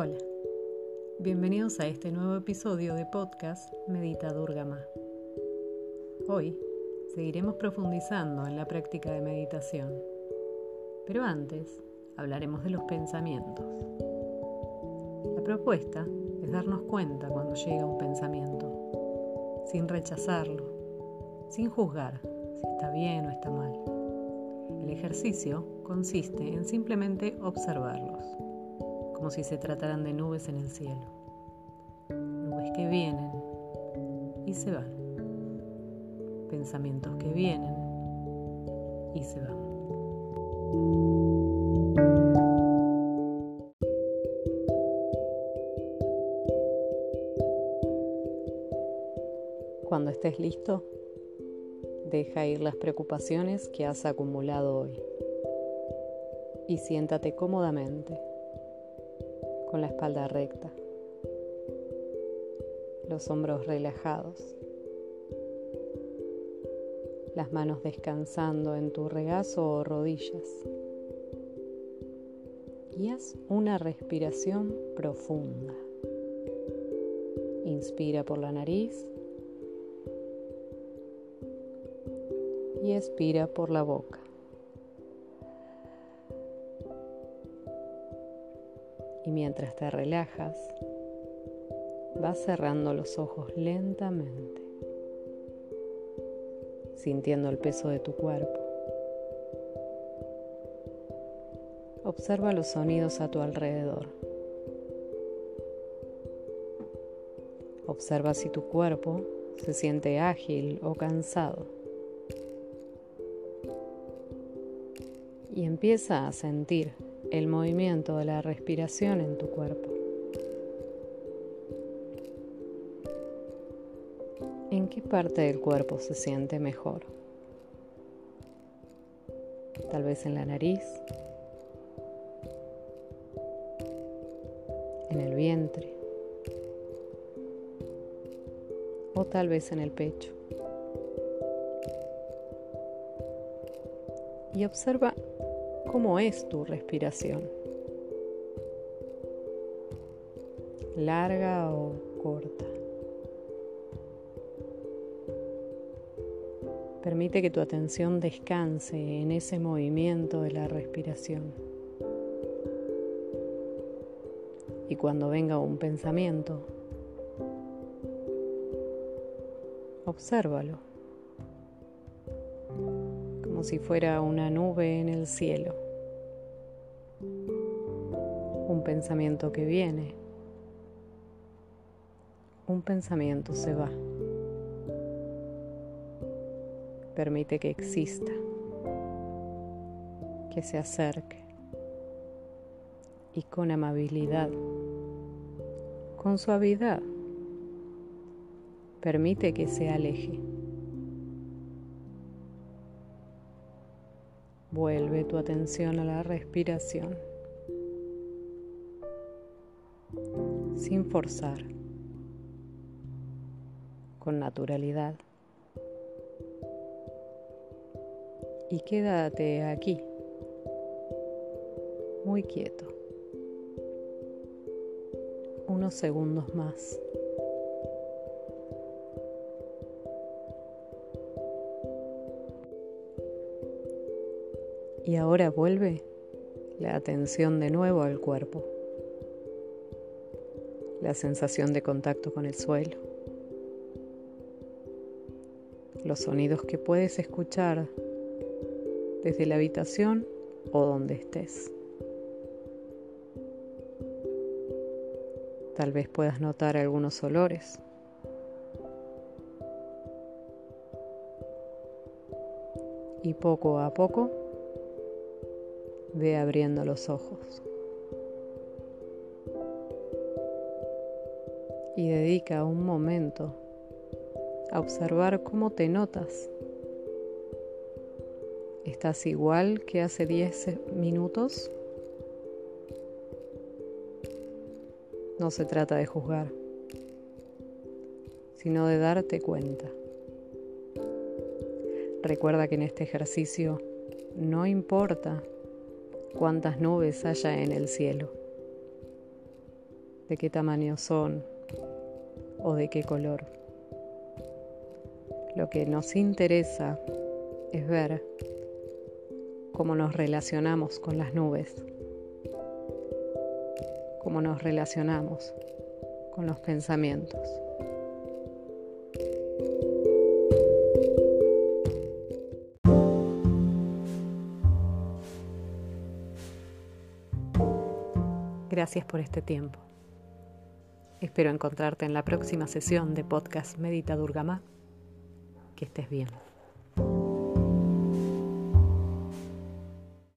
Hola, bienvenidos a este nuevo episodio de podcast Medita Durgama. Hoy seguiremos profundizando en la práctica de meditación, pero antes hablaremos de los pensamientos. La propuesta es darnos cuenta cuando llega un pensamiento, sin rechazarlo, sin juzgar si está bien o está mal. El ejercicio consiste en simplemente observarlos, como si se trataran de nubes en el cielo. Nubes que vienen y se van. Pensamientos que vienen y se van. Cuando estés listo, Deja ir las preocupaciones que has acumulado hoy y siéntate cómodamente, con la espalda recta, los hombros relajados, las manos descansando en tu regazo o rodillas. Y haz una respiración profunda. Inspira por la nariz y expira por la boca. Mientras te relajas, vas cerrando los ojos lentamente, sintiendo el peso de tu cuerpo. Observa los sonidos a tu alrededor. Observa si tu cuerpo se siente ágil o cansado. y empieza a sentir el movimiento de la respiración en tu cuerpo. ¿En qué parte del cuerpo se siente mejor? Tal vez en la nariz, en el vientre o tal vez en el pecho. Y observa ¿Cómo es tu respiración? ¿Larga o corta? Permite que tu atención descanse en ese movimiento de la respiración. Y cuando venga un pensamiento, obsérvalo como si fuera una nube en el cielo. Un pensamiento que viene, un pensamiento se va. Permite que exista, que se acerque y con amabilidad, con suavidad, permite que se aleje. Vuelve tu atención a la respiración sin forzar, con naturalidad. Y quédate aquí, muy quieto, unos segundos más. Y ahora vuelve la atención de nuevo al cuerpo, la sensación de contacto con el suelo, los sonidos que puedes escuchar desde la habitación o donde estés. Tal vez puedas notar algunos olores. Y poco a poco ve abriendo los ojos. Y dedica un momento a observar cómo te notas. ¿Estás igual que hace 10 minutos? No se trata de juzgar, sino de darte cuenta. Recuerda que en este ejercicio no importa cuántas nubes haya en el cielo. de qué tamaño son o de qué color. Lo que nos interesa es ver cómo nos relacionamos con las nubes, cómo nos relacionamos con los pensamientos. Gracias por este tiempo. Espero encontrarte en la próxima sesión de podcast Medita Durgamá. Que estés bien.